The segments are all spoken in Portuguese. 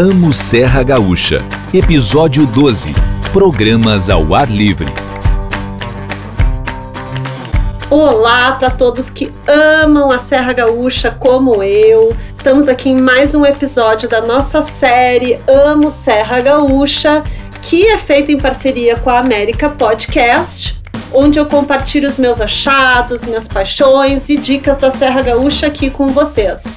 Amo Serra Gaúcha, Episódio 12 Programas ao Ar Livre. Olá para todos que amam a Serra Gaúcha como eu. Estamos aqui em mais um episódio da nossa série Amo Serra Gaúcha, que é feita em parceria com a América Podcast, onde eu compartilho os meus achados, minhas paixões e dicas da Serra Gaúcha aqui com vocês.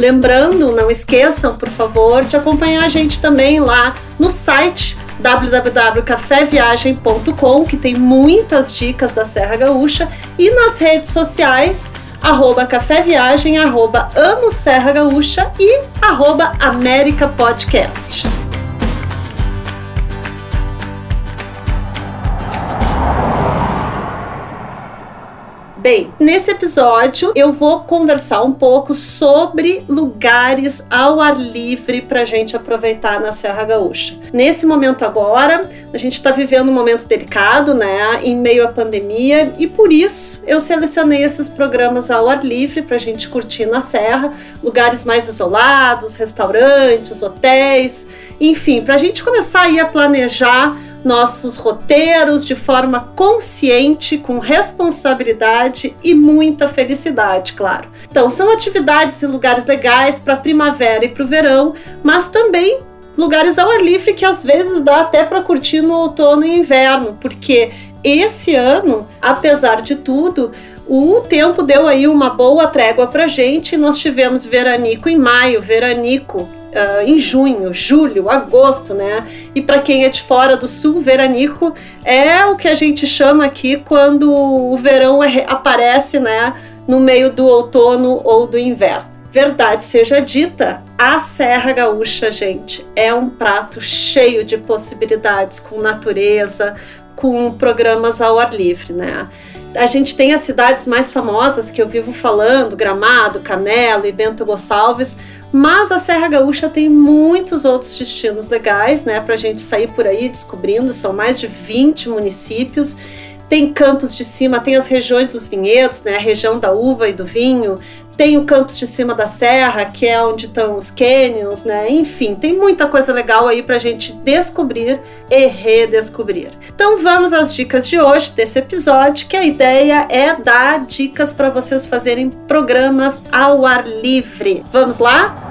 Lembrando, não esqueçam, por favor, de acompanhar a gente também lá no site www.caféviagem.com, que tem muitas dicas da Serra Gaúcha, e nas redes sociais, arroba Café Viagem, arroba Amo Serra Gaúcha e arroba América Podcast. Bem, nesse episódio eu vou conversar um pouco sobre lugares ao ar livre para a gente aproveitar na Serra Gaúcha. Nesse momento agora, a gente está vivendo um momento delicado, né, em meio à pandemia, e por isso eu selecionei esses programas ao ar livre para a gente curtir na Serra, lugares mais isolados, restaurantes, hotéis, enfim, para a gente começar aí a planejar nossos roteiros de forma consciente, com responsabilidade e muita felicidade, claro. Então, são atividades e lugares legais para a primavera e para o verão, mas também lugares ao ar livre que às vezes dá até para curtir no outono e inverno, porque esse ano, apesar de tudo, o tempo deu aí uma boa trégua para gente. Nós tivemos veranico em maio, veranico Uh, em junho, julho, agosto, né? E para quem é de fora do sul, veranico é o que a gente chama aqui quando o verão é, aparece, né? No meio do outono ou do inverno. Verdade seja dita, a Serra Gaúcha, gente, é um prato cheio de possibilidades com natureza, com programas ao ar livre, né? A gente tem as cidades mais famosas que eu vivo falando, Gramado, Canela e Bento Gonçalves, mas a Serra Gaúcha tem muitos outros destinos legais, né, para a gente sair por aí descobrindo. São mais de 20 municípios tem Campos de Cima, tem as regiões dos vinhedos, né, a região da uva e do vinho, tem o Campos de Cima da Serra, que é onde estão os canyons, né? Enfim, tem muita coisa legal aí para a gente descobrir e redescobrir. Então vamos às dicas de hoje desse episódio, que a ideia é dar dicas para vocês fazerem programas ao ar livre. Vamos lá?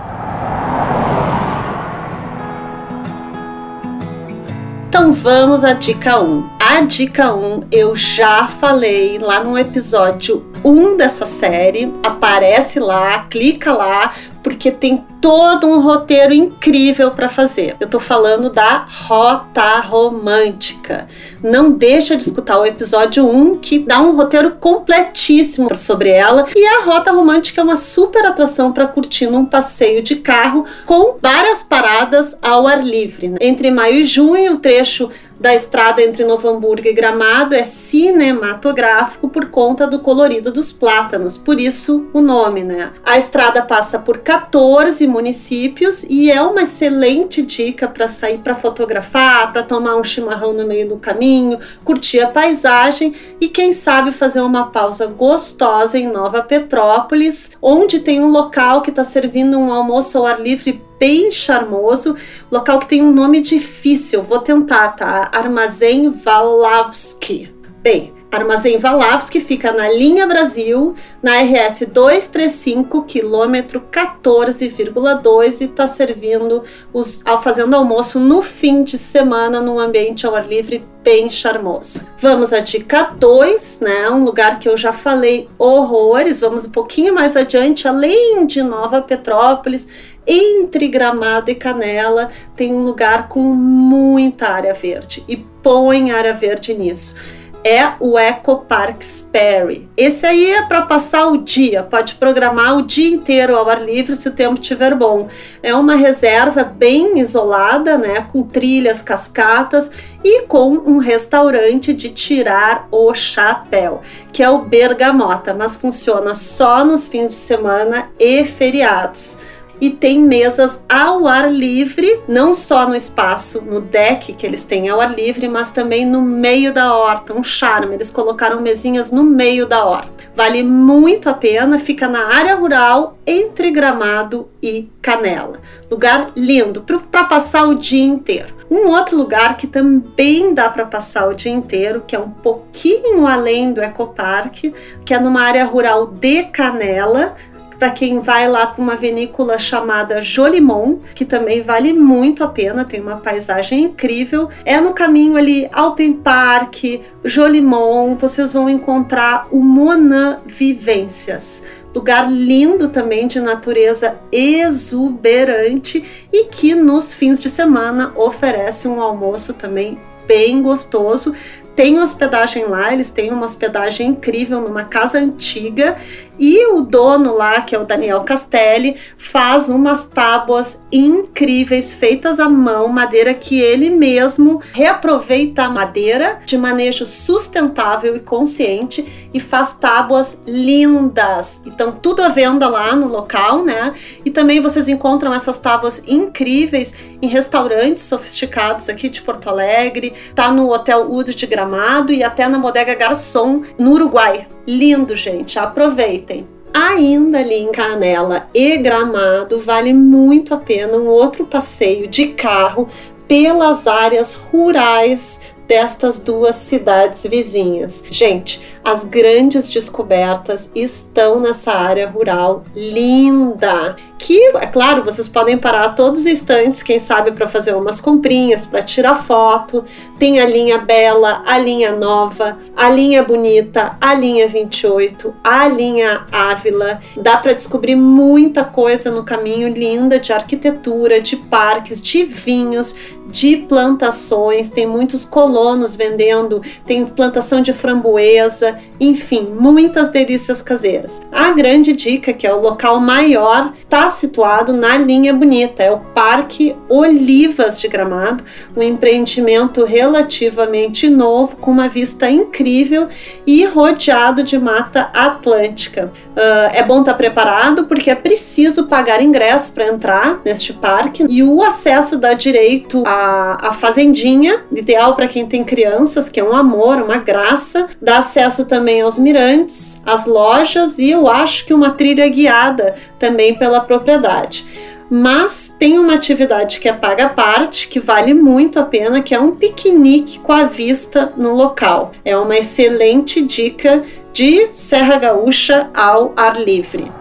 Então vamos à dica 1. A dica 1 eu já falei lá no episódio 1 dessa série. Aparece lá, clica lá, porque tem todo um roteiro incrível para fazer. Eu tô falando da Rota Romântica. Não deixa de escutar o episódio 1 que dá um roteiro completíssimo sobre ela. E a Rota Romântica é uma super atração para curtir num passeio de carro com várias paradas ao ar livre. Né? Entre maio e junho, o trecho da estrada entre Novo Hamburgo e Gramado é cinematográfico por conta do colorido dos plátanos, por isso o nome, né? A estrada passa por 14 municípios e é uma excelente dica para sair para fotografar, para tomar um chimarrão no meio do caminho, curtir a paisagem e quem sabe fazer uma pausa gostosa em Nova Petrópolis, onde tem um local que está servindo um almoço ao ar livre bem charmoso, local que tem um nome difícil, vou tentar, tá? Armazém Valavski. Bem, Armazém Valavski fica na linha Brasil, na RS 235, quilômetro 14,2 e está servindo, os, fazendo almoço no fim de semana num ambiente ao ar livre bem charmoso. Vamos à dica 2, né? Um lugar que eu já falei horrores. Vamos um pouquinho mais adiante, além de Nova Petrópolis, entre Gramado e Canela, tem um lugar com muita área verde e põe área verde nisso é o Eco Park Sperry. Esse aí é para passar o dia, pode programar o dia inteiro ao ar livre se o tempo estiver bom. É uma reserva bem isolada, né, com trilhas, cascatas e com um restaurante de tirar o chapéu, que é o Bergamota, mas funciona só nos fins de semana e feriados. E tem mesas ao ar livre, não só no espaço, no deck que eles têm ao ar livre, mas também no meio da horta, um charme. Eles colocaram mesinhas no meio da horta. Vale muito a pena, fica na área rural entre Gramado e Canela. Lugar lindo para passar o dia inteiro. Um outro lugar que também dá para passar o dia inteiro, que é um pouquinho além do Ecoparque, que é numa área rural de Canela, para quem vai lá para uma vinícola chamada Jolimon, que também vale muito a pena, tem uma paisagem incrível. É no caminho ali Alpen Park, Jolimon, vocês vão encontrar o Monan Vivências lugar lindo também de natureza exuberante e que nos fins de semana oferece um almoço também bem gostoso tem hospedagem lá, eles têm uma hospedagem incrível numa casa antiga e o dono lá, que é o Daniel Castelli, faz umas tábuas incríveis feitas à mão, madeira que ele mesmo reaproveita a madeira de manejo sustentável e consciente e faz tábuas lindas. Então tudo à venda lá no local, né? E também vocês encontram essas tábuas incríveis em restaurantes sofisticados aqui de Porto Alegre, tá no Hotel Ud de Gramado Gramado e até na Bodega Garçom, no Uruguai. Lindo, gente, aproveitem. Ainda ali em Canela e Gramado, vale muito a pena um outro passeio de carro pelas áreas rurais destas duas cidades vizinhas. Gente, as grandes descobertas estão nessa área rural linda. Que, é claro, vocês podem parar todos os instantes, quem sabe, para fazer umas comprinhas, para tirar foto. Tem a linha Bela, a linha Nova, a linha Bonita, a linha 28, a linha Ávila. Dá para descobrir muita coisa no caminho linda de arquitetura, de parques, de vinhos, de plantações. Tem muitos colonos vendendo, tem plantação de framboesa enfim, muitas delícias caseiras. A grande dica, que é o local maior, está situado na linha bonita, é o Parque Olivas de Gramado, um empreendimento relativamente novo, com uma vista incrível e rodeado de mata atlântica. Uh, é bom estar tá preparado porque é preciso pagar ingresso para entrar neste parque e o acesso dá direito à, à fazendinha, ideal para quem tem crianças, que é um amor, uma graça, dá acesso acesso também aos mirantes, às lojas e eu acho que uma trilha guiada também pela propriedade. Mas tem uma atividade que é paga à parte, que vale muito a pena, que é um piquenique com a vista no local. É uma excelente dica de Serra Gaúcha ao ar livre.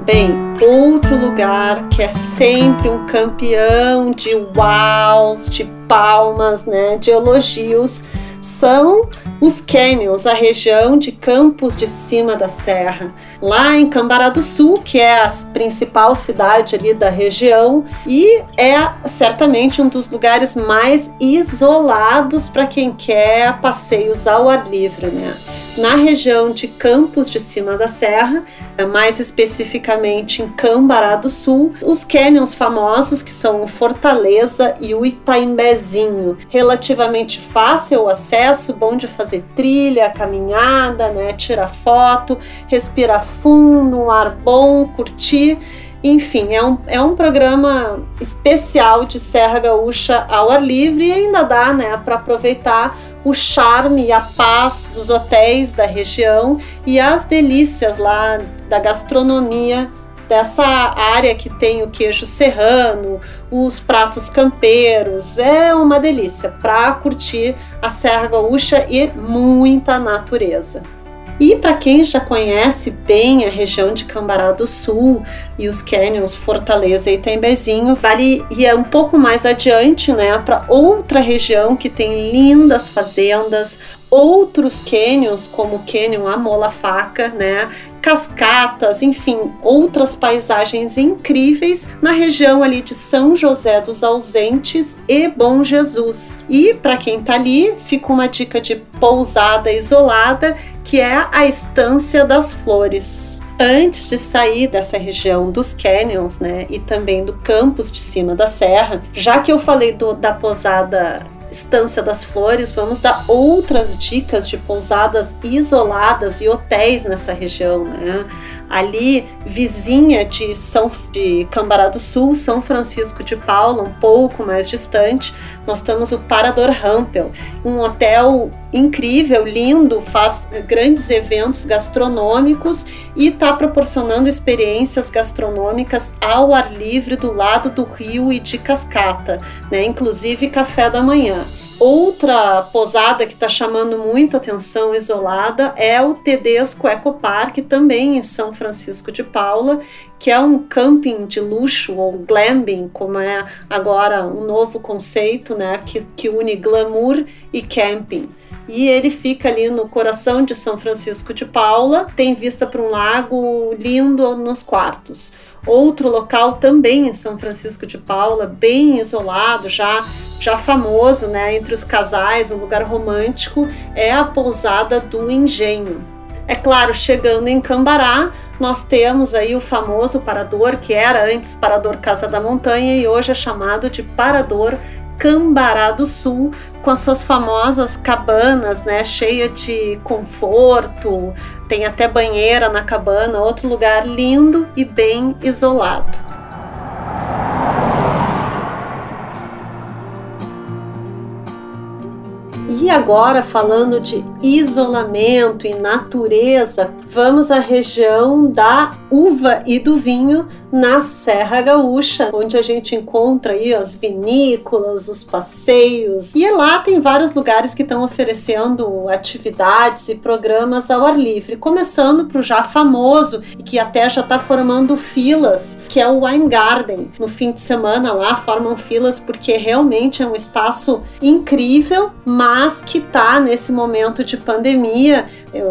Bem, outro lugar que é sempre um campeão de uaus, de palmas, né, de elogios, são os canyons, a região de Campos de Cima da Serra, lá em Cambará do Sul, que é a principal cidade ali da região e é certamente um dos lugares mais isolados para quem quer passeios ao ar livre, né? Na região de Campos de Cima da Serra, mais especificamente em Cambará do Sul, os canyons famosos que são o Fortaleza e o Itaimbezinho. Relativamente fácil o acesso, bom de fazer trilha, caminhada, né, tirar foto, respirar fundo, um ar bom, curtir. Enfim, é um, é um programa especial de Serra Gaúcha ao ar livre e ainda dá né, para aproveitar o charme e a paz dos hotéis da região e as delícias lá da gastronomia dessa área que tem o queijo serrano, os pratos campeiros. É uma delícia para curtir a Serra Gaúcha e muita natureza. E para quem já conhece bem a região de Cambará do Sul e os canyons Fortaleza e Tembezinho, vale ir um pouco mais adiante, né, para outra região que tem lindas fazendas, outros canyons como o Canyon Amola Faca, né, cascatas, enfim, outras paisagens incríveis na região ali de São José dos Ausentes e Bom Jesus. E para quem tá ali, fica uma dica de pousada isolada que é a Estância das Flores. Antes de sair dessa região dos canyons, né, e também do campus de cima da serra, já que eu falei do, da posada Estância das Flores, vamos dar outras dicas de pousadas isoladas e hotéis nessa região, né? Ali, vizinha de São de Cambará do Sul, São Francisco de Paula, um pouco mais distante, nós temos o Parador Rampel, um hotel incrível, lindo, faz grandes eventos gastronômicos e está proporcionando experiências gastronômicas ao ar livre do lado do rio e de cascata, né? inclusive café da manhã. Outra posada que está chamando muito atenção isolada é o Tedesco Eco Park, também em São Francisco de Paula, que é um camping de luxo ou glamping, como é agora um novo conceito, né, que, que une glamour e camping e ele fica ali no coração de São Francisco de Paula, tem vista para um lago lindo nos quartos. Outro local também em São Francisco de Paula, bem isolado, já já famoso, né, entre os casais, um lugar romântico, é a pousada do Engenho. É claro, chegando em Cambará, nós temos aí o famoso parador que era antes parador Casa da Montanha e hoje é chamado de parador Cambará do Sul, com as suas famosas cabanas, né, cheia de conforto, tem até banheira na cabana, outro lugar lindo e bem isolado. E agora, falando de isolamento e natureza, vamos à região da uva e do vinho na Serra Gaúcha, onde a gente encontra aí as vinícolas, os passeios. E lá tem vários lugares que estão oferecendo atividades e programas ao ar livre, começando para o já famoso e que até já está formando filas, que é o Wine Garden. No fim de semana lá formam filas porque realmente é um espaço incrível, mas que está nesse momento de pandemia,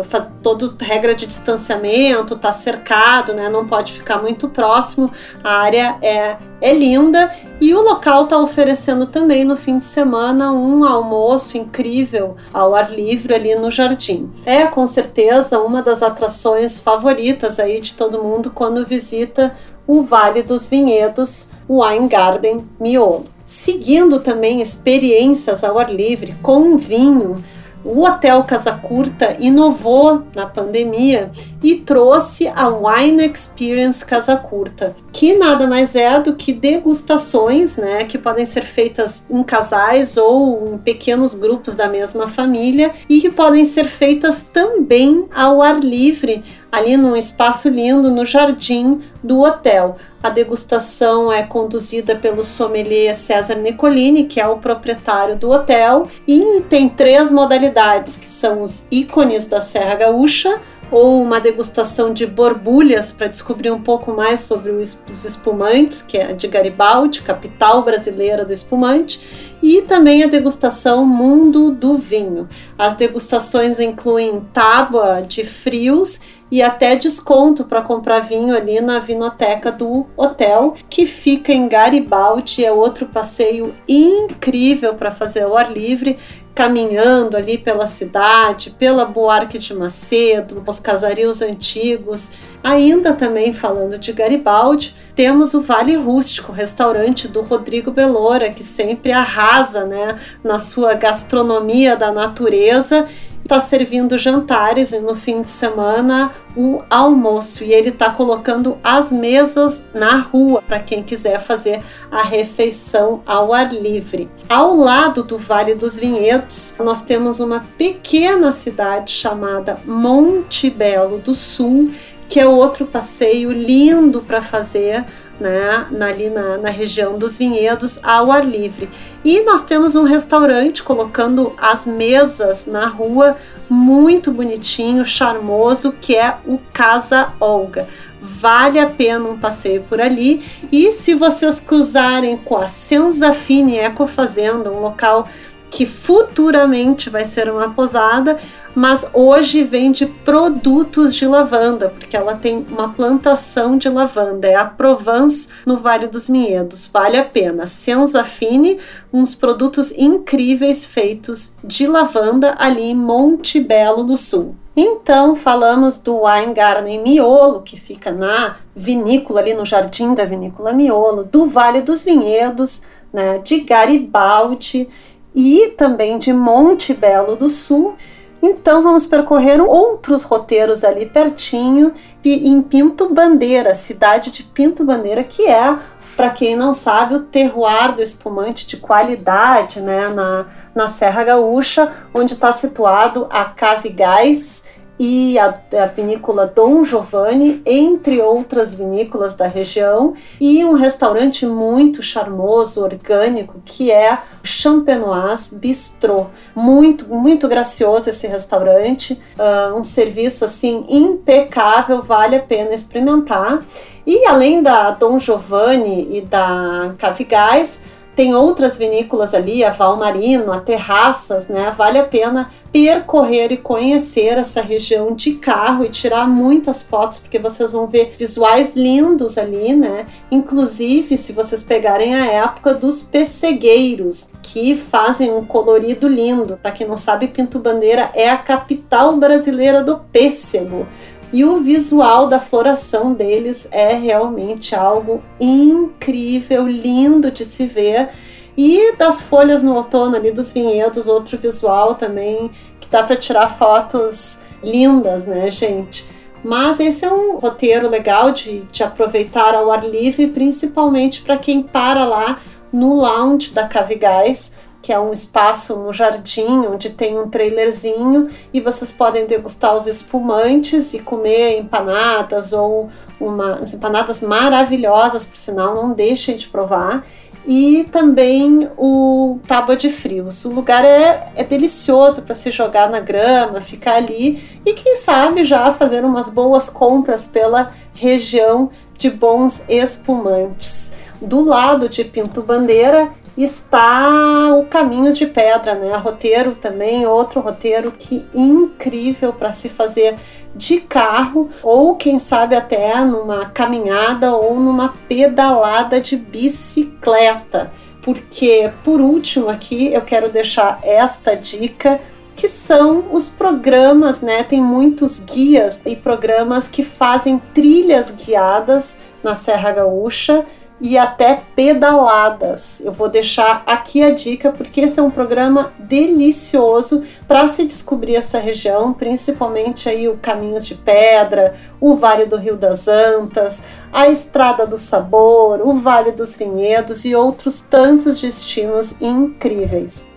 faz todos regra de distanciamento, está cercado, né? Não pode ficar muito próximo. A área é, é linda e o local está oferecendo também no fim de semana um almoço incrível ao ar livre ali no jardim. É com certeza uma das atrações favoritas aí de todo mundo quando visita o Vale dos Vinhedos, o Wine Garden Miolo. Seguindo também experiências ao ar livre com vinho, o Hotel Casa Curta inovou na pandemia e trouxe a Wine Experience Casa Curta, que nada mais é do que degustações, né, que podem ser feitas em casais ou em pequenos grupos da mesma família e que podem ser feitas também ao ar livre, ali num espaço lindo no jardim do hotel. A degustação é conduzida pelo sommelier César Nicolini, que é o proprietário do hotel, e tem três modalidades, que são os ícones da Serra Gaúcha, ou uma degustação de borbulhas para descobrir um pouco mais sobre os espumantes, que é de Garibaldi, capital brasileira do espumante, e também a degustação Mundo do Vinho. As degustações incluem tábua de frios e até desconto para comprar vinho ali na vinoteca do hotel, que fica em Garibaldi. É outro passeio incrível para fazer ao ar livre caminhando ali pela cidade, pela Buarque de Macedo, os casarios antigos. Ainda também falando de Garibaldi, temos o Vale Rústico, restaurante do Rodrigo Belora, que sempre arrasa né, na sua gastronomia da natureza está servindo jantares e no fim de semana o almoço e ele está colocando as mesas na rua para quem quiser fazer a refeição ao ar livre. Ao lado do Vale dos Vinhedos, nós temos uma pequena cidade chamada Monte Belo do Sul, que é outro passeio lindo para fazer né, ali na, na região dos vinhedos ao ar livre. E nós temos um restaurante colocando as mesas na rua, muito bonitinho, charmoso, que é o Casa Olga. Vale a pena um passeio por ali. E se vocês cruzarem com a Senzafine Eco Fazenda, um local que futuramente vai ser uma posada, mas hoje vende produtos de lavanda, porque ela tem uma plantação de lavanda, é a Provence no Vale dos Vinhedos. Vale a pena. Senzafine, uns produtos incríveis feitos de lavanda ali em Monte Belo do Sul. Então, falamos do Wine Garden Miolo, que fica na vinícola, ali no jardim da vinícola Miolo, do Vale dos Vinhedos, né, de Garibaldi e também de Monte Belo do Sul. Então vamos percorrer outros roteiros ali pertinho, em Pinto Bandeira, cidade de Pinto Bandeira, que é para quem não sabe, o terroir do espumante de qualidade né, na, na Serra Gaúcha, onde está situado a Cave Gás e a, a, vinícola Dom Giovanni, entre outras vinícolas da região, e um restaurante muito charmoso, orgânico, que é o Champenoise Bistrot. Muito, muito gracioso esse restaurante, uh, um serviço assim impecável, vale a pena experimentar. E além da Dom Giovanni e da Cavigás, tem outras vinícolas ali, a Valmarino, a Terraças, né? Vale a pena percorrer e conhecer essa região de carro e tirar muitas fotos, porque vocês vão ver visuais lindos ali, né? Inclusive, se vocês pegarem a época dos pessegueiros, que fazem um colorido lindo. Para quem não sabe, Pinto Bandeira é a capital brasileira do pêssego. E o visual da floração deles é realmente algo incrível, lindo de se ver. E das folhas no outono ali dos vinhedos, outro visual também que dá para tirar fotos lindas, né, gente? Mas esse é um roteiro legal de, de aproveitar ao ar livre, principalmente para quem para lá no lounge da Cavigás que é um espaço no jardim onde tem um trailerzinho e vocês podem degustar os espumantes e comer empanadas ou umas empanadas maravilhosas, por sinal, não deixem de provar. E também o tábua de frios. O lugar é, é delicioso para se jogar na grama, ficar ali e, quem sabe, já fazer umas boas compras pela região de bons espumantes. Do lado de Pinto Bandeira está o Caminhos de Pedra, né? Roteiro também, outro roteiro que incrível para se fazer de carro ou quem sabe até numa caminhada ou numa pedalada de bicicleta. Porque por último aqui eu quero deixar esta dica que são os programas, né? Tem muitos guias e programas que fazem trilhas guiadas na Serra Gaúcha e até pedaladas. Eu vou deixar aqui a dica porque esse é um programa delicioso para se descobrir essa região, principalmente aí o Caminhos de Pedra, o Vale do Rio das Antas, a Estrada do Sabor, o Vale dos Vinhedos e outros tantos destinos incríveis.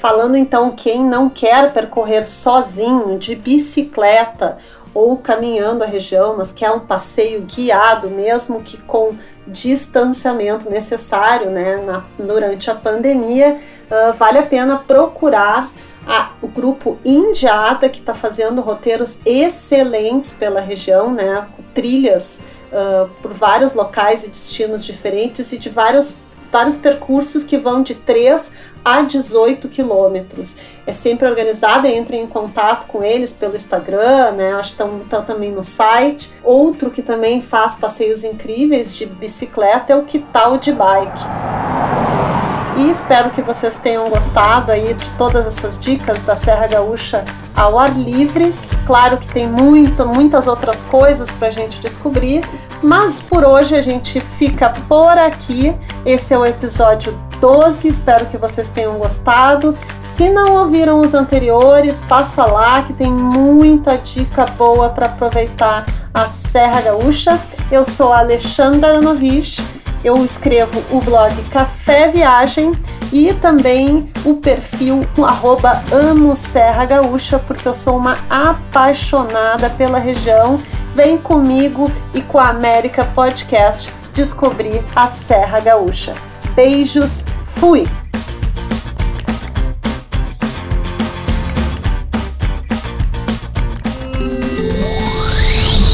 Falando então quem não quer percorrer sozinho de bicicleta ou caminhando a região, mas que é um passeio guiado, mesmo que com distanciamento necessário né, na, durante a pandemia, uh, vale a pena procurar a, o grupo Indiada, que está fazendo roteiros excelentes pela região, né, trilhas uh, por vários locais e destinos diferentes e de vários vários percursos que vão de 3 a 18 quilômetros. É sempre organizada, entre em contato com eles pelo Instagram, né? Acho que estão também no site. Outro que também faz passeios incríveis de bicicleta é o Quital de Bike. E espero que vocês tenham gostado aí de todas essas dicas da Serra Gaúcha ao ar livre. Claro que tem muito, muitas outras coisas para a gente descobrir, mas por hoje a gente fica por aqui. Esse é o episódio 12. Espero que vocês tenham gostado. Se não ouviram os anteriores, passa lá que tem muita dica boa para aproveitar a Serra Gaúcha. Eu sou a Alexandra Aronovich eu escrevo o blog Café Viagem e também o perfil arroba Amo Serra Gaúcha, porque eu sou uma apaixonada pela região. Vem comigo e com a América Podcast descobrir a Serra Gaúcha. Beijos, fui!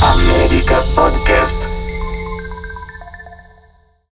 América Podcast.